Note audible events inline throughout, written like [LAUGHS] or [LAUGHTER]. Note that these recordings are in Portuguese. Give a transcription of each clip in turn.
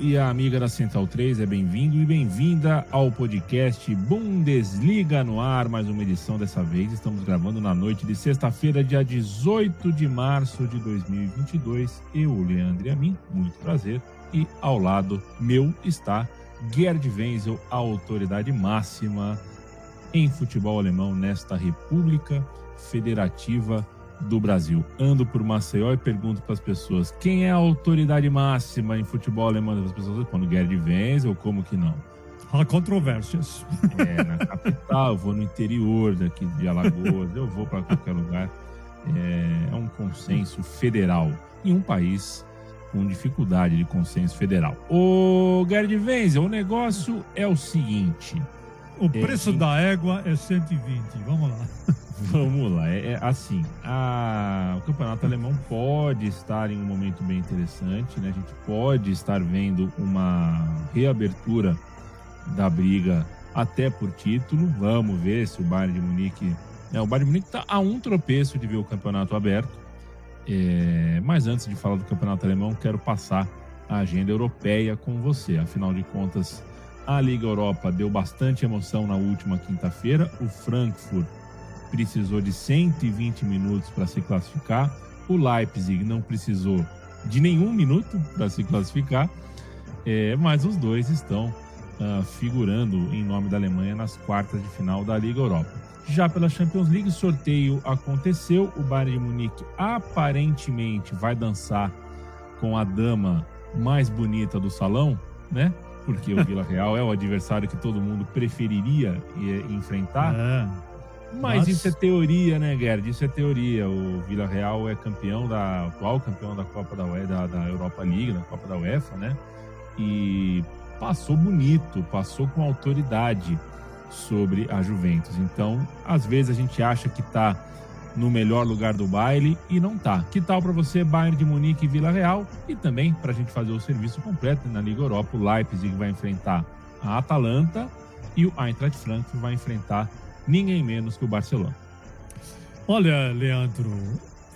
E a amiga da Central 3 é bem-vindo e bem-vinda ao podcast Bundesliga no ar, mais uma edição dessa vez. Estamos gravando na noite de sexta-feira, dia 18 de março de 2022. Eu, Leandro e a mim, muito prazer. E ao lado meu está Gerd Wenzel, a autoridade máxima em futebol alemão nesta República Federativa do Brasil. Ando por Maceió e pergunto para as pessoas quem é a autoridade máxima em futebol alemão. As pessoas respondem Gerd Wenzel, como que não? Há controvérsias. É, na capital, eu vou no interior daqui de Alagoas, eu vou para qualquer lugar. É, é um consenso federal em um país com dificuldade de consenso federal. O Gerd Wenzel, o negócio é o seguinte. O preço é, da égua é 120, vamos lá. [LAUGHS] Vamos lá, é, é assim, a, o campeonato alemão pode estar em um momento bem interessante, né? A gente pode estar vendo uma reabertura da briga até por título. Vamos ver se o Bayern de Munique, é, o Bayern de Munique está a um tropeço de ver o campeonato aberto. É, mas antes de falar do campeonato alemão, quero passar a agenda europeia com você. Afinal de contas, a Liga Europa deu bastante emoção na última quinta-feira. O Frankfurt precisou de 120 minutos para se classificar. O Leipzig não precisou de nenhum minuto para se classificar. É, mas os dois estão uh, figurando em nome da Alemanha nas quartas de final da Liga Europa. Já pela Champions League, sorteio aconteceu. O Bayern de Munique aparentemente vai dançar com a dama mais bonita do salão, né? Porque o Vila Real é o adversário que todo mundo preferiria enfrentar. É. Mas, Mas, isso é teoria, né, Gerd? Isso é teoria. O Vila Real é campeão da atual campeão da Copa da, da, da Europa League, da Copa da UEFA, né? E passou bonito, passou com autoridade sobre a Juventus. Então, às vezes a gente acha que está no melhor lugar do baile e não tá. Que tal para você Bayern de Munique e Vila Real e também para a gente fazer o serviço completo na Liga Europa, o Leipzig vai enfrentar a Atalanta e o Eintracht Frankfurt vai enfrentar ninguém menos que o Barcelona. Olha, Leandro,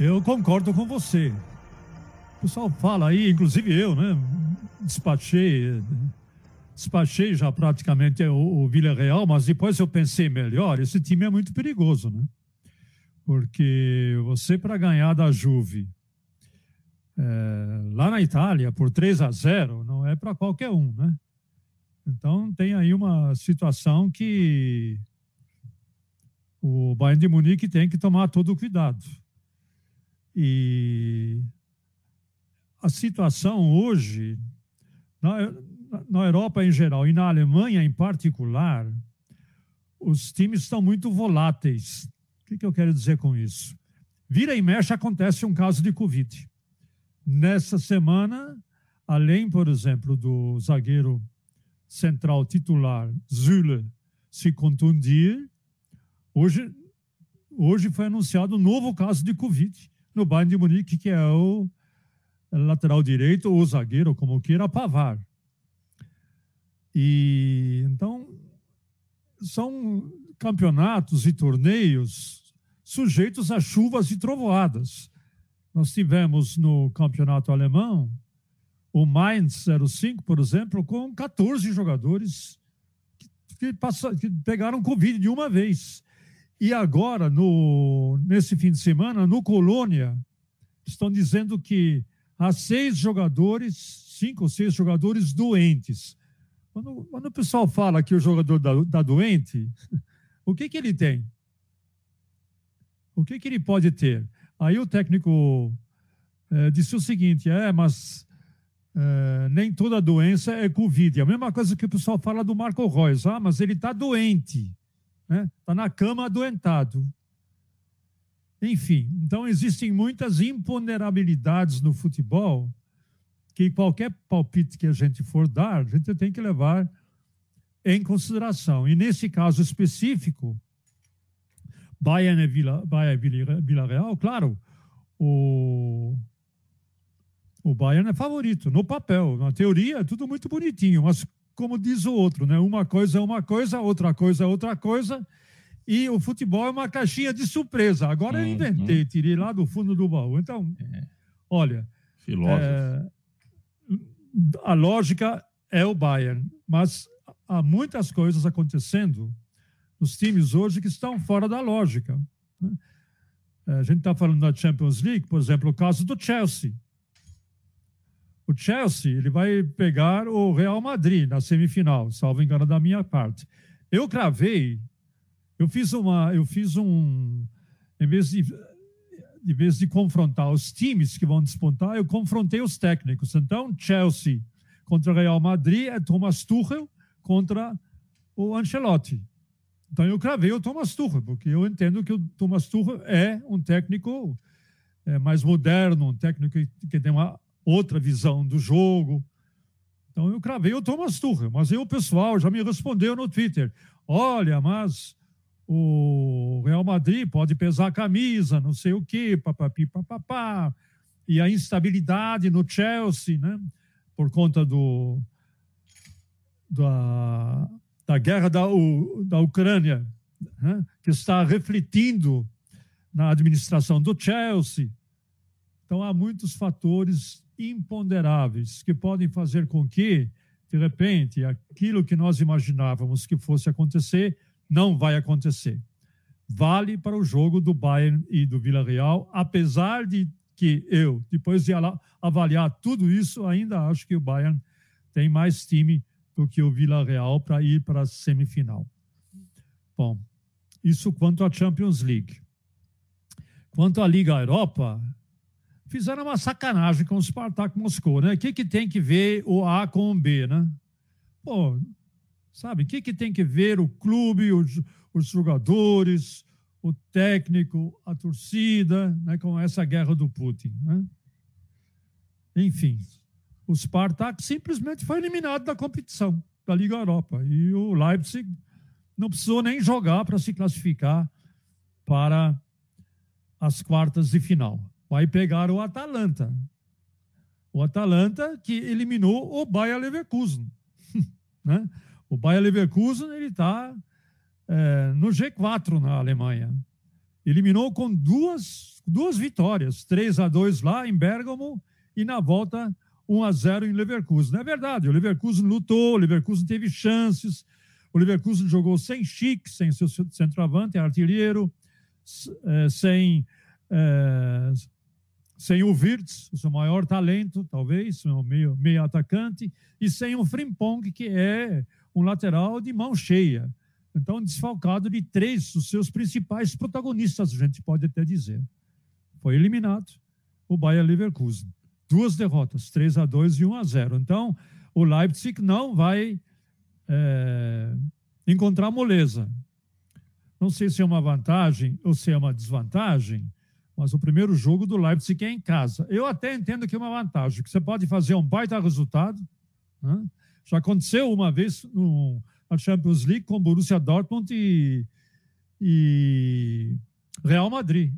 eu concordo com você. O pessoal fala aí, inclusive eu, né? Despachei, despachei já praticamente o, o Villarreal, mas depois eu pensei melhor, esse time é muito perigoso, né? Porque você, para ganhar da Juve é, lá na Itália por 3 a 0, não é para qualquer um, né? Então tem aí uma situação que o Bayern de Munique tem que tomar todo o cuidado. E a situação hoje, na, na Europa em geral e na Alemanha em particular, os times estão muito voláteis. O que, eu quero dizer com isso? Vira e mexe acontece um caso de Covid. Nessa semana, além, por exemplo, do zagueiro central titular Zule se contundir, Hoje, hoje foi anunciado um novo caso de Covid no Bayern de Munique, que é o lateral direito ou zagueiro, como queira, Pavar. E então são campeonatos e torneios sujeitos a chuvas e trovoadas. Nós tivemos no campeonato alemão o Mainz 05, por exemplo, com 14 jogadores que, passaram, que pegaram Covid de uma vez. E agora, no, nesse fim de semana, no Colônia, estão dizendo que há seis jogadores, cinco ou seis jogadores doentes. Quando, quando o pessoal fala que o jogador está tá doente, [LAUGHS] o que, que ele tem? O que, que ele pode ter? Aí o técnico é, disse o seguinte: é, mas é, nem toda doença é Covid. É a mesma coisa que o pessoal fala do Marco Reus. Ah, mas ele está doente né? Está na cama adoentado. Enfim, então existem muitas imponderabilidades no futebol que qualquer palpite que a gente for dar, a gente tem que levar em consideração. E nesse caso específico, Bayern e Vila, Bayern Vila Real, claro, o, o Bayern é favorito, no papel. Na teoria é tudo muito bonitinho, mas como diz o outro, né? Uma coisa é uma coisa, outra coisa é outra coisa. E o futebol é uma caixinha de surpresa. Agora eu uhum. inventei, tirei lá do fundo do baú. Então, é. olha. É, a lógica é o Bayern, mas há muitas coisas acontecendo nos times hoje que estão fora da lógica. Né? É, a gente está falando da Champions League, por exemplo, o caso do Chelsea. O Chelsea ele vai pegar o Real Madrid na semifinal, salvo engano da minha parte. Eu cravei, eu fiz uma, eu fiz um, em vez de, em vez de confrontar os times que vão disputar, eu confrontei os técnicos. Então, Chelsea contra Real Madrid é Thomas Tuchel contra o Ancelotti. Então eu cravei o Thomas Tuchel, porque eu entendo que o Thomas Tuchel é um técnico é, mais moderno, um técnico que, tem uma outra visão do jogo. Então eu cravei o Thomas Tuchel, mas aí o pessoal já me respondeu no Twitter: olha, mas o Real Madrid pode pesar a camisa, não sei o quê, papapi, papapá, e a instabilidade no Chelsea, né? Por conta do da, da guerra da, da Ucrânia, né? que está refletindo na administração do Chelsea. Então há muitos fatores imponderáveis que podem fazer com que, de repente, aquilo que nós imaginávamos que fosse acontecer não vai acontecer. Vale para o jogo do Bayern e do Villarreal, apesar de que eu, depois de avaliar tudo isso, ainda acho que o Bayern tem mais time do que o Villarreal para ir para a semifinal. Bom, isso quanto à Champions League. Quanto à Liga Europa, fizeram uma sacanagem com o Spartak Moscou, né? O que, que tem que ver o A com o B, né? Pô, sabe, o que, que tem que ver o clube, os, os jogadores, o técnico, a torcida, né, com essa guerra do Putin, né? Enfim, o Spartak simplesmente foi eliminado da competição da Liga Europa e o Leipzig não precisou nem jogar para se classificar para as quartas de final vai pegar o Atalanta. O Atalanta que eliminou o Bayer Leverkusen. [LAUGHS] né? O Bayer Leverkusen está é, no G4 na Alemanha. Eliminou com duas, duas vitórias, 3 a 2 lá em Bergamo e na volta 1 a 0 em Leverkusen. É verdade, o Leverkusen lutou, o Leverkusen teve chances, o Leverkusen jogou sem Chic, sem seu centroavante, artilheiro, é, sem é, sem o Wirtz, o seu maior talento, talvez, meio, meio atacante, e sem o Frimpong, que é um lateral de mão cheia. Então, desfalcado de três dos seus principais protagonistas, a gente pode até dizer. Foi eliminado o Bayer Leverkusen. Duas derrotas, 3 a 2 e 1 a 0. Então, o Leipzig não vai é, encontrar moleza. Não sei se é uma vantagem ou se é uma desvantagem, mas o primeiro jogo do Leipzig é em casa. Eu até entendo que é uma vantagem, que você pode fazer um baita resultado. Né? Já aconteceu uma vez no, na Champions League com Borussia Dortmund e, e Real Madrid.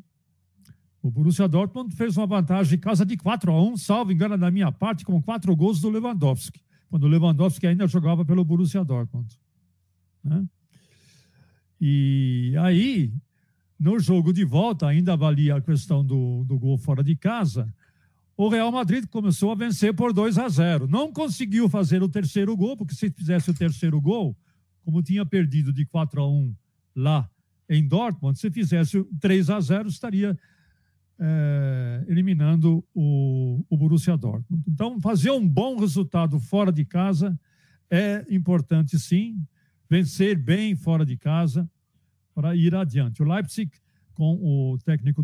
O Borussia Dortmund fez uma vantagem em casa de 4 a 1, salvo engano da minha parte, com quatro gols do Lewandowski, quando o Lewandowski ainda jogava pelo Borussia Dortmund. Né? E aí, no jogo de volta, ainda avalia a questão do, do gol fora de casa, o Real Madrid começou a vencer por 2 a 0. Não conseguiu fazer o terceiro gol, porque se fizesse o terceiro gol, como tinha perdido de 4 a 1 lá em Dortmund, se fizesse 3 a 0, estaria é, eliminando o, o Borussia Dortmund. Então, fazer um bom resultado fora de casa é importante, sim. Vencer bem fora de casa para ir adiante. O Leipzig, com o técnico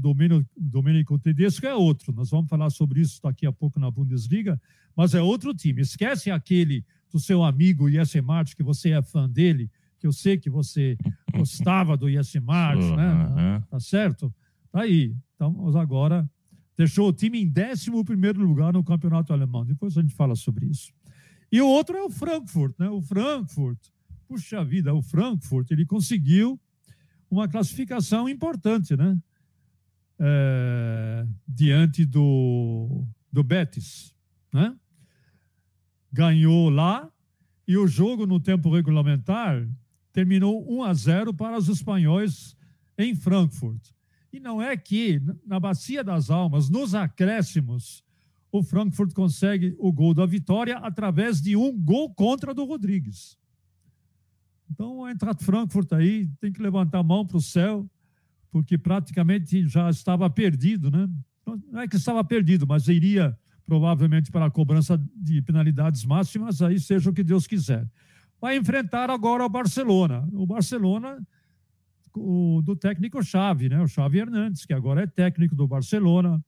Domenico Tedesco, é outro. Nós vamos falar sobre isso daqui a pouco na Bundesliga, mas é outro time. Esquece aquele do seu amigo Jesse Martins, que você é fã dele, que eu sei que você gostava do Jesse Martins, né? Tá certo? Tá aí. Nós agora deixou o time em 11 lugar no campeonato alemão. Depois a gente fala sobre isso. E o outro é o Frankfurt, né? O Frankfurt, puxa vida, o Frankfurt, ele conseguiu uma classificação importante, né? É, diante do, do Betis, né? Ganhou lá e o jogo no tempo regulamentar terminou 1 a 0 para os espanhóis em Frankfurt. E não é que na Bacia das Almas, nos acréscimos, o Frankfurt consegue o gol da vitória através de um gol contra do Rodrigues. Então, a Eintracht Frankfurt aí tem que levantar a mão para o céu, porque praticamente já estava perdido, né? Não é que estava perdido, mas iria provavelmente para a cobrança de penalidades máximas, aí seja o que Deus quiser. Vai enfrentar agora o Barcelona. O Barcelona o, do técnico Xavi, né? O Xavi Hernandes, que agora é técnico do Barcelona,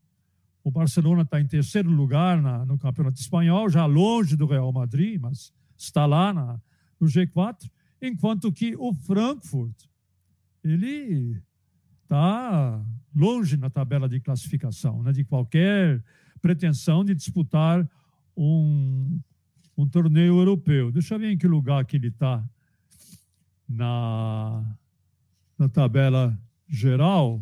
o Barcelona está em terceiro lugar na, no Campeonato Espanhol, já longe do Real Madrid, mas está lá na, no G4, enquanto que o Frankfurt, ele está longe na tabela de classificação, né, de qualquer pretensão de disputar um, um torneio europeu. Deixa eu ver em que lugar que ele está na, na tabela geral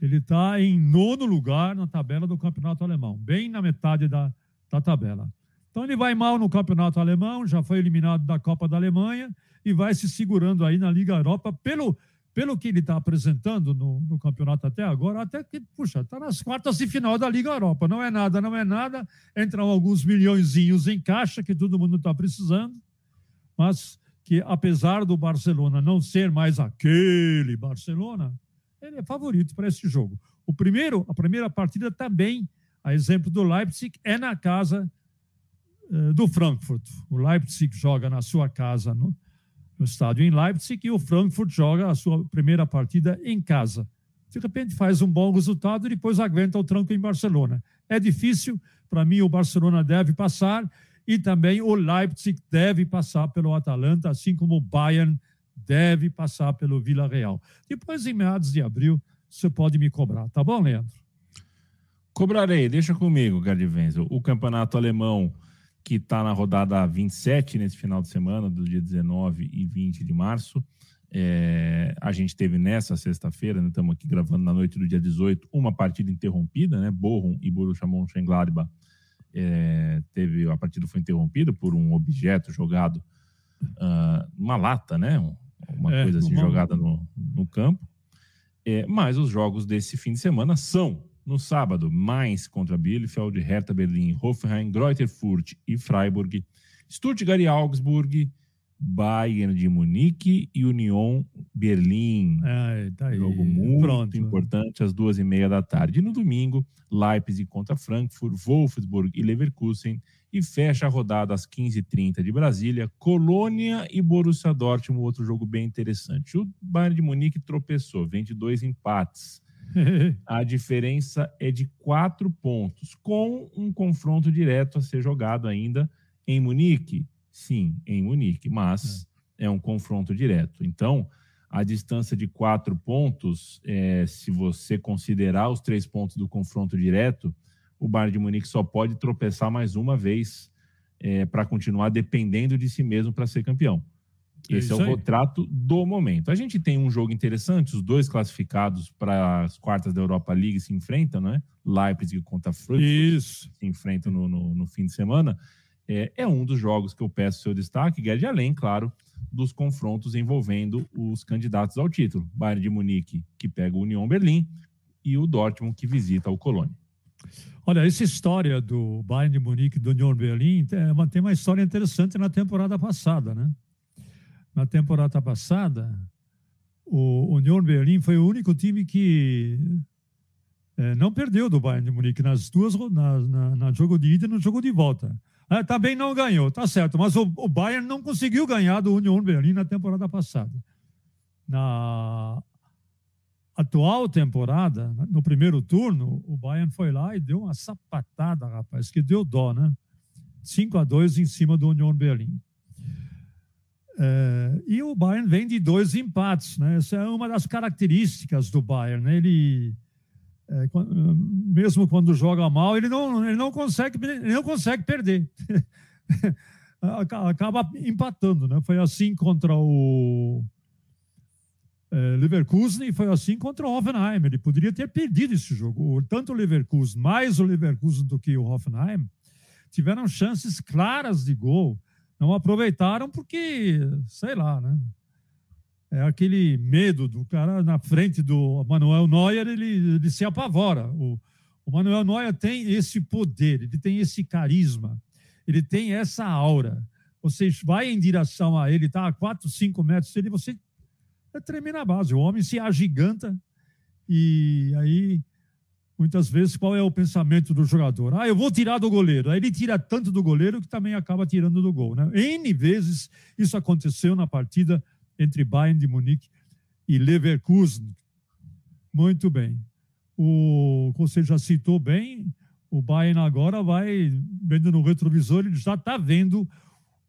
ele está em nono lugar na tabela do campeonato alemão, bem na metade da, da tabela. Então ele vai mal no campeonato alemão, já foi eliminado da Copa da Alemanha e vai se segurando aí na Liga Europa pelo, pelo que ele está apresentando no, no, campeonato até agora, até que, puxa, está nas quartas de final da Liga Europa. Não é nada, não é nada. Entram alguns milhõeszinhos em caixa que todo mundo está precisando, mas que apesar do Barcelona não ser mais aquele Barcelona, ele é favorito para esse jogo. O primeiro, a primeira partida também, a exemplo do Leipzig, é na casa uh, do Frankfurt. O Leipzig joga na sua casa no, no estádio em Leipzig e o Frankfurt joga a sua primeira partida em casa. De repente faz um bom resultado e depois aguenta o tranco em Barcelona. É difícil, para mim o Barcelona deve passar e também o Leipzig deve passar pelo Atalanta, assim como o Bayern deve passar pelo Vila Real. Depois, em meados de abril, você pode me cobrar, tá bom, Leandro? Cobrarei, deixa comigo, Gerd Wenzel. O campeonato alemão, que está na rodada 27 nesse final de semana, do dia 19 e 20 de março. É, a gente teve nessa sexta-feira, né, estamos aqui gravando na noite do dia 18, uma partida interrompida, né? Bochum e Borussia Mönchengladbach. É, teve a partida foi interrompida por um objeto jogado uh, uma lata, né? uma é, coisa assim jogada no, no campo. É, mas os jogos desse fim de semana são no sábado, Mainz contra Bielefeld, Hertha Berlim, Hoffenheim, Greuther Fürth e Freiburg, Stuttgart e Augsburg, Bayern de Munique e Union Berlim. Tá Jogo muito Pronto. importante às duas e meia da tarde. E no domingo, Leipzig contra Frankfurt, Wolfsburg e Leverkusen. E fecha a rodada às 15h30 de Brasília, Colônia e Borussia Dortmund, outro jogo bem interessante. O Bayern de Munique tropeçou, vem de dois empates. [LAUGHS] a diferença é de quatro pontos, com um confronto direto a ser jogado ainda em Munique. Sim, em Munique, mas é, é um confronto direto. Então, a distância de quatro pontos, é, se você considerar os três pontos do confronto direto, o Bayern de Munique só pode tropeçar mais uma vez é, para continuar dependendo de si mesmo para ser campeão. É Esse é, é o retrato do momento. A gente tem um jogo interessante, os dois classificados para as quartas da Europa League se enfrentam, né? Leipzig contra Frankfurt Isso. se enfrentam no, no, no fim de semana é, é um dos jogos que eu peço seu destaque, Guedes, além, claro, dos confrontos envolvendo os candidatos ao título. Bayern de Munique, que pega o União Berlim, e o Dortmund, que visita o Colônia. Olha, essa história do Bayern de Munique do União Berlim é tem uma história interessante na temporada passada, né? Na temporada passada, o União Berlim foi o único time que é, não perdeu do Bayern de Munique nas duas na, na, na jogo de ida e no jogo de volta. É, também não ganhou, tá certo, mas o, o Bayern não conseguiu ganhar do Union Berlim na temporada passada. Na atual temporada, no primeiro turno, o Bayern foi lá e deu uma sapatada, rapaz, que deu dó, né? 5 a 2 em cima do Union Berlim. É, e o Bayern vem de dois empates, né? Essa é uma das características do Bayern, né? Ele é, mesmo quando joga mal, ele não, ele não, consegue, ele não consegue perder. [LAUGHS] Acaba empatando, né? Foi assim contra o é, Leverkusen e foi assim contra o Hoffenheim. Ele poderia ter perdido esse jogo. Tanto o Leverkusen, mais o Leverkusen do que o Hoffenheim, tiveram chances claras de gol. Não aproveitaram porque, sei lá, né? É aquele medo do cara na frente do Manuel Neuer, ele, ele se apavora. O, o Manuel Neuer tem esse poder, ele tem esse carisma, ele tem essa aura. Você vai em direção a ele, está a 4, 5 metros dele, você treme na base. O homem se agiganta e aí, muitas vezes, qual é o pensamento do jogador? Ah, eu vou tirar do goleiro. Aí ele tira tanto do goleiro que também acaba tirando do gol. Né? N vezes isso aconteceu na partida entre Bayern de Munique e Leverkusen. Muito bem. O, você já citou bem, o Bayern agora vai vendo no retrovisor, ele já está vendo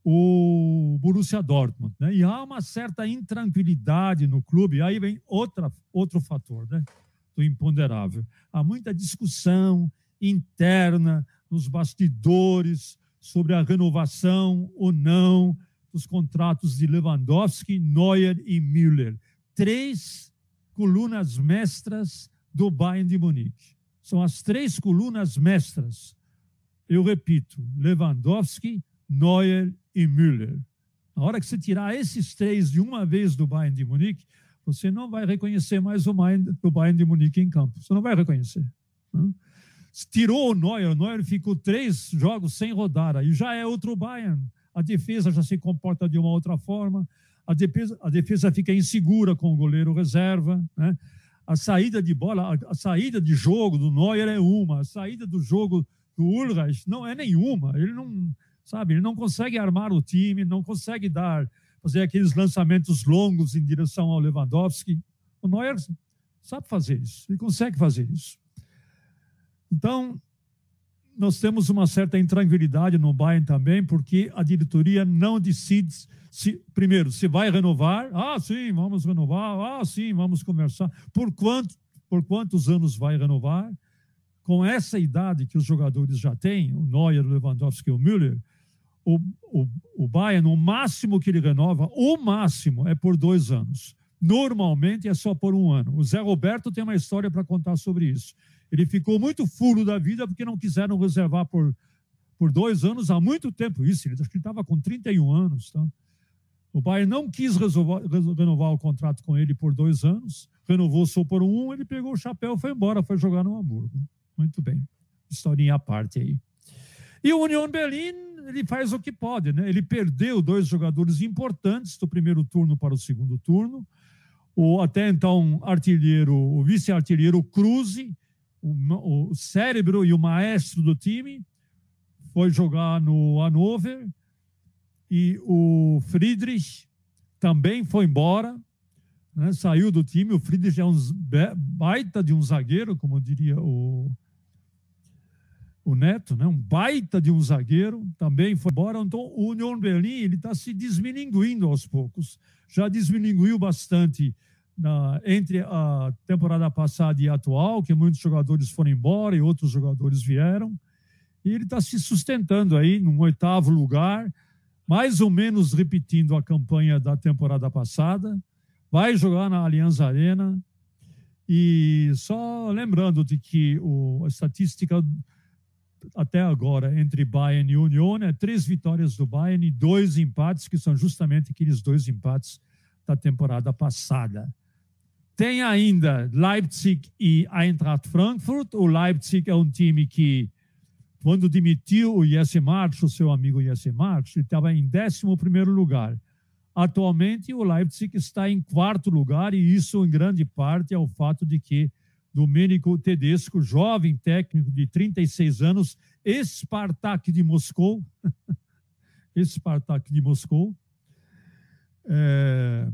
o Borussia Dortmund. Né? E há uma certa intranquilidade no clube. Aí vem outra, outro fator né? do imponderável. Há muita discussão interna nos bastidores sobre a renovação ou não dos contratos de Lewandowski, Neuer e Müller. Três colunas mestras do Bayern de Munique. São as três colunas mestras. Eu repito: Lewandowski, Neuer e Müller. Na hora que você tirar esses três de uma vez do Bayern de Munique, você não vai reconhecer mais o Bayern, de Munique em campo. Você não vai reconhecer. Né? Tirou o Neuer, o Neuer ficou três jogos sem rodar, aí já é outro Bayern a defesa já se comporta de uma outra forma, a defesa, a defesa fica insegura com o goleiro reserva, né? A saída de bola, a, a saída de jogo do Neuer é uma, a saída do jogo do Ulreich não é nenhuma. Ele não, sabe, ele não consegue armar o time, não consegue dar, fazer aqueles lançamentos longos em direção ao Lewandowski. O Neuer sabe fazer isso, ele consegue fazer isso. Então, nós temos uma certa intranquilidade no Bayern também, porque a diretoria não decide, se, primeiro, se vai renovar. Ah, sim, vamos renovar. Ah, sim, vamos conversar. Por, quanto, por quantos anos vai renovar? Com essa idade que os jogadores já têm, o Neuer, o Lewandowski e o Müller, o, o, o Bayern, o máximo que ele renova, o máximo é por dois anos. Normalmente é só por um ano. O Zé Roberto tem uma história para contar sobre isso. Ele ficou muito furo da vida porque não quiseram reservar por, por dois anos há muito tempo isso. Ele, acho que estava com 31 anos. Tá? O Bayern não quis resolver, renovar o contrato com ele por dois anos, renovou só por um, ele pegou o chapéu foi embora, foi jogar no Hamburgo. Muito bem. Historinha à parte aí. E o Union Berlin, ele faz o que pode, né? Ele perdeu dois jogadores importantes do primeiro turno para o segundo turno. O até então artilheiro, o vice-artilheiro Cruze o, o cérebro e o maestro do time, foi jogar no Hannover e o Friedrich também foi embora, né, saiu do time. O Friedrich é um baita de um zagueiro, como diria o, o Neto, né, um baita de um zagueiro, também foi embora. Então o Union Berlin ele está se desmilinguindo aos poucos, já desmilinguiu bastante na, entre a temporada passada e a atual, que muitos jogadores foram embora e outros jogadores vieram, e ele está se sustentando aí num oitavo lugar, mais ou menos repetindo a campanha da temporada passada, vai jogar na Allianz Arena, e só lembrando de que o, a estatística até agora entre Bayern e Union é três vitórias do Bayern e dois empates, que são justamente aqueles dois empates da temporada passada. Tem ainda Leipzig e Eintracht Frankfurt. O Leipzig é um time que, quando demitiu o Jesse March, o seu amigo Jesse March, ele estava em 11 lugar. Atualmente, o Leipzig está em quarto lugar, e isso, em grande parte, é o fato de que Domênico Tedesco, jovem técnico de 36 anos, Spartak de Moscou, [LAUGHS] Spartak de Moscou, é,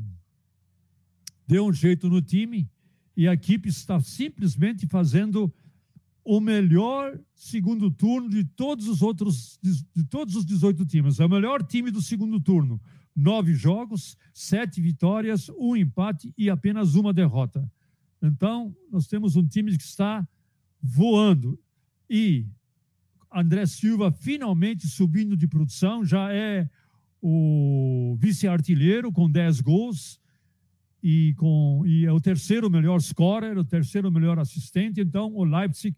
deu um jeito no time e a equipe está simplesmente fazendo o melhor segundo turno de todos os outros, de todos os 18 times. É o melhor time do segundo turno. Nove jogos, sete vitórias, um empate e apenas uma derrota. Então, nós temos um time que está voando. E André Silva finalmente subindo de produção, já é o vice-artilheiro com 10 gols e, com, e é o terceiro melhor scorer, o terceiro melhor assistente. Então, o Leipzig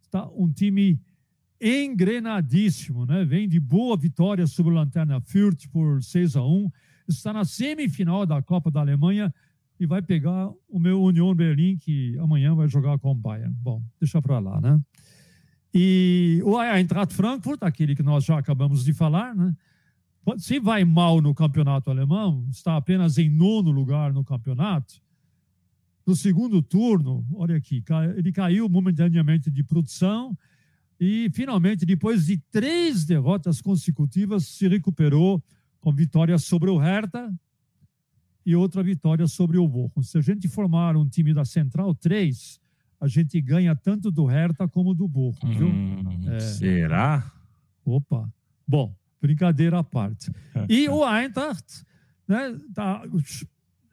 está um time engrenadíssimo, né? Vem de boa vitória sobre o Lanterna Fürth por 6 a 1 está na semifinal da Copa da Alemanha e vai pegar o meu Union Berlim, que amanhã vai jogar com o Bayern. Bom, deixa para lá, né? E o Eintracht Frankfurt, aquele que nós já acabamos de falar, né? Se vai mal no campeonato alemão, está apenas em nono lugar no campeonato. No segundo turno, olha aqui, ele caiu momentaneamente de produção e finalmente, depois de três derrotas consecutivas, se recuperou com vitória sobre o Hertha e outra vitória sobre o Bochum. Se a gente formar um time da Central 3, a gente ganha tanto do Hertha como do Bochum, viu? Hum, é. Será? Opa. Bom, brincadeira à parte. E o Eintracht né, tá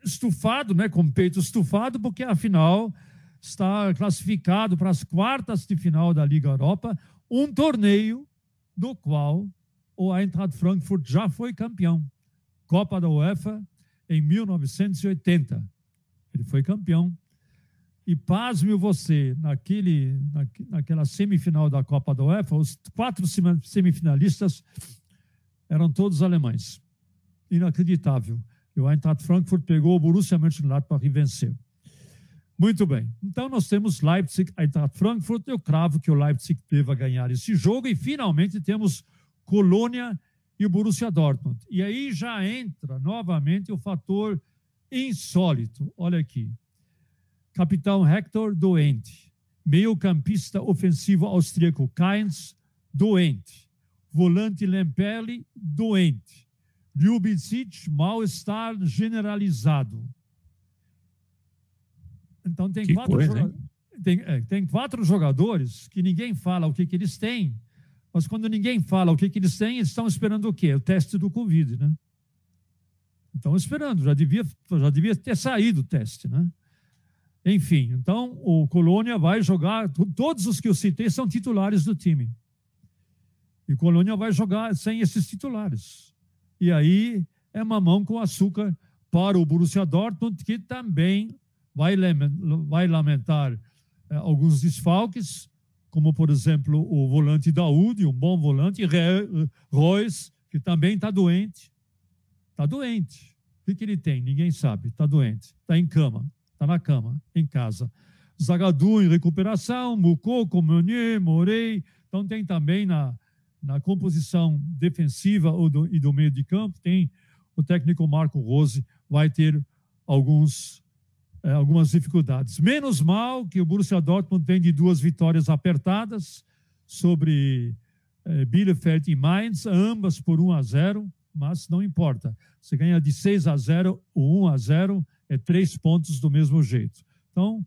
estufado, né, com o peito estufado, porque afinal está classificado para as quartas de final da Liga Europa, um torneio do qual o Eintracht Frankfurt já foi campeão. Copa da UEFA em 1980. Ele foi campeão. E pasme você, naquele, naquela semifinal da Copa da UEFA, os quatro semifinalistas eram todos alemães. Inacreditável. E o Eintracht Frankfurt pegou o Borussia Mönchengladbach e venceu. Muito bem. Então nós temos Leipzig, Eintracht Frankfurt. Eu cravo que o Leipzig deva ganhar esse jogo e finalmente temos Colônia e o Borussia Dortmund. E aí já entra novamente o fator insólito. Olha aqui. Capitão Hector, doente. Meio-campista ofensivo austríaco Kainz, doente. Volante Lempelli, doente. Ljubicic, mal-estar generalizado. Então tem quatro, coisa, tem, é, tem, quatro jogadores que ninguém fala o que, que eles têm, mas quando ninguém fala o que, que eles têm, eles estão esperando o quê? O teste do Covid, né? Estão esperando, já devia, já devia ter saído o teste, né? Enfim, então o Colônia vai jogar, todos os que eu citei são titulares do time. E Colônia vai jogar sem esses titulares. E aí é mamão com açúcar para o Borussia Dortmund, que também vai, vai lamentar é, alguns desfalques, como, por exemplo, o volante Daúde, um bom volante, Reus, que também está doente. Está doente. O que, que ele tem? Ninguém sabe. Está doente. Está em cama. Está na cama, em casa. Zagadu em recuperação, Mukoko, Meunier, Morei. Então tem também na, na composição defensiva do, e do meio de campo, tem o técnico Marco Rose, vai ter alguns é, algumas dificuldades. Menos mal que o Borussia Dortmund vem de duas vitórias apertadas sobre é, Bielefeld e Mainz, ambas por 1 a 0, mas não importa. Você ganha de 6 a 0 ou 1 a 0, é três pontos do mesmo jeito. Então,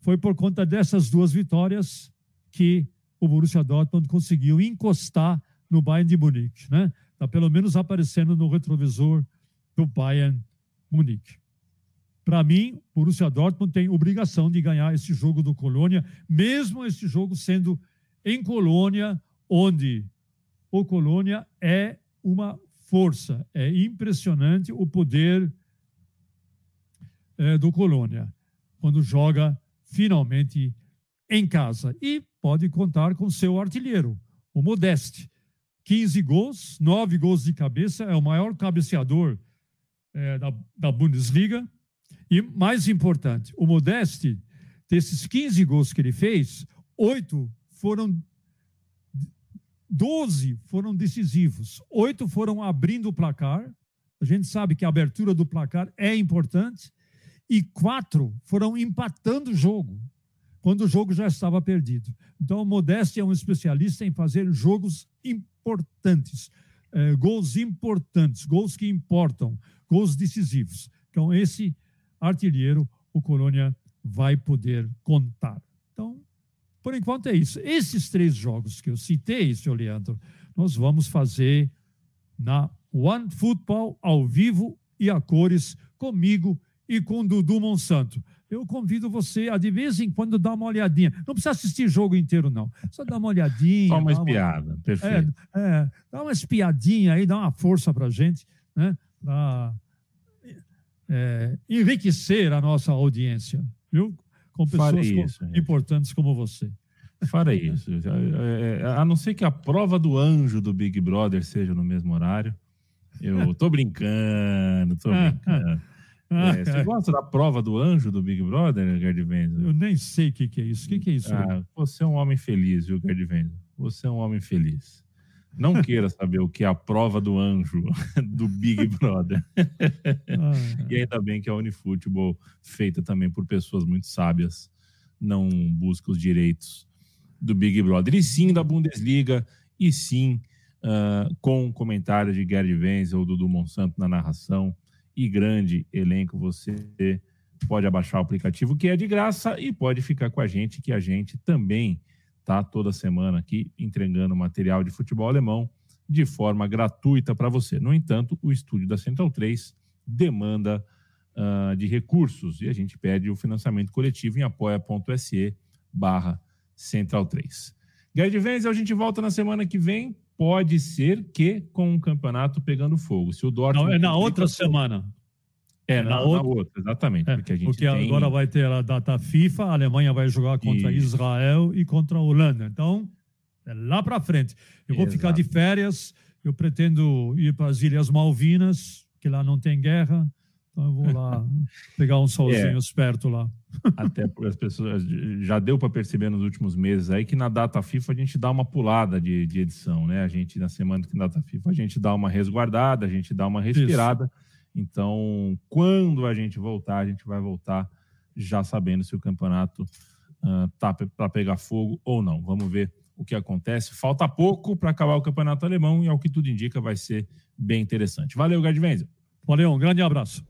foi por conta dessas duas vitórias que o Borussia Dortmund conseguiu encostar no Bayern de Munique, né? Está pelo menos aparecendo no retrovisor do Bayern Munique. Para mim, o Borussia Dortmund tem obrigação de ganhar esse jogo do Colônia, mesmo esse jogo sendo em Colônia, onde o Colônia é uma força. É impressionante o poder é, do Colônia quando joga finalmente em casa. E pode contar com seu artilheiro, o Modeste. 15 gols, 9 gols de cabeça, é o maior cabeceador é, da, da Bundesliga e mais importante, o Modeste, desses 15 gols que ele fez, oito foram 12 foram decisivos, oito foram abrindo o placar. A gente sabe que a abertura do placar é importante. E quatro foram empatando o jogo, quando o jogo já estava perdido. Então, o Modeste é um especialista em fazer jogos importantes, é, gols importantes, gols que importam, gols decisivos. Então, esse artilheiro o Colônia vai poder contar. Então, por enquanto é isso. Esses três jogos que eu citei, senhor Leandro, nós vamos fazer na One Football ao vivo e a cores comigo e com Dudu Monsanto. Eu convido você a de vez em quando dar uma olhadinha. Não precisa assistir jogo inteiro, não. Só dar uma olhadinha. Só uma espiada, uma... perfeito. É, é, dá uma espiadinha aí, dá uma força para gente, né? Para é, enriquecer a nossa audiência, viu? Com pessoas isso, com, importantes como você. Farei isso. É, é, a não ser que a prova do anjo do Big Brother seja no mesmo horário. Eu tô brincando, tô brincando. [LAUGHS] É, você gosta da prova do anjo do Big Brother, Gerd Wenzel? Eu nem sei o que, que, é isso. O que, que, é isso? Ah, você é um homem feliz, viu, Gerd Wenzel? Você é um homem feliz. Não [LAUGHS] queira saber o que é a prova do anjo [LAUGHS] do Big Brother. Ah, [LAUGHS] e ainda bem que a Unifutebol, feita também por pessoas muito sábias, não busca os direitos do Big Brother. E sim da Bundesliga, e sim uh, com comentários de Gerd Wenzel ou Dudu Monsanto na narração e grande elenco. Você pode abaixar o aplicativo que é de graça e pode ficar com a gente, que a gente também tá toda semana aqui entregando material de futebol alemão de forma gratuita para você. No entanto, o estúdio da Central 3 demanda uh, de recursos e a gente pede o financiamento coletivo em apoia.se barra Central 3. Gerd Wenzel, a gente volta na semana que vem pode ser que com o campeonato pegando fogo. Se o Dortmund Não, é na outra semana. É, na, na, outra, na outra, exatamente. É, porque, a gente porque tem... agora vai ter a data FIFA, a Alemanha vai jogar contra e... Israel e contra a Holanda. Então, é lá para frente. Eu vou Exato. ficar de férias, eu pretendo ir para as Ilhas Malvinas, que lá não tem guerra. Então eu vou lá [LAUGHS] pegar uns solzinhos é. perto lá. [LAUGHS] Até porque as pessoas já deu para perceber nos últimos meses aí que na data FIFA a gente dá uma pulada de, de edição, né? A gente na semana que na data FIFA a gente dá uma resguardada, a gente dá uma respirada. Isso. Então, quando a gente voltar, a gente vai voltar já sabendo se o campeonato uh, tá para pegar fogo ou não. Vamos ver o que acontece. Falta pouco para acabar o campeonato alemão e ao que tudo indica vai ser bem interessante. Valeu, Gerd Wenzel. Valeu, um grande abraço.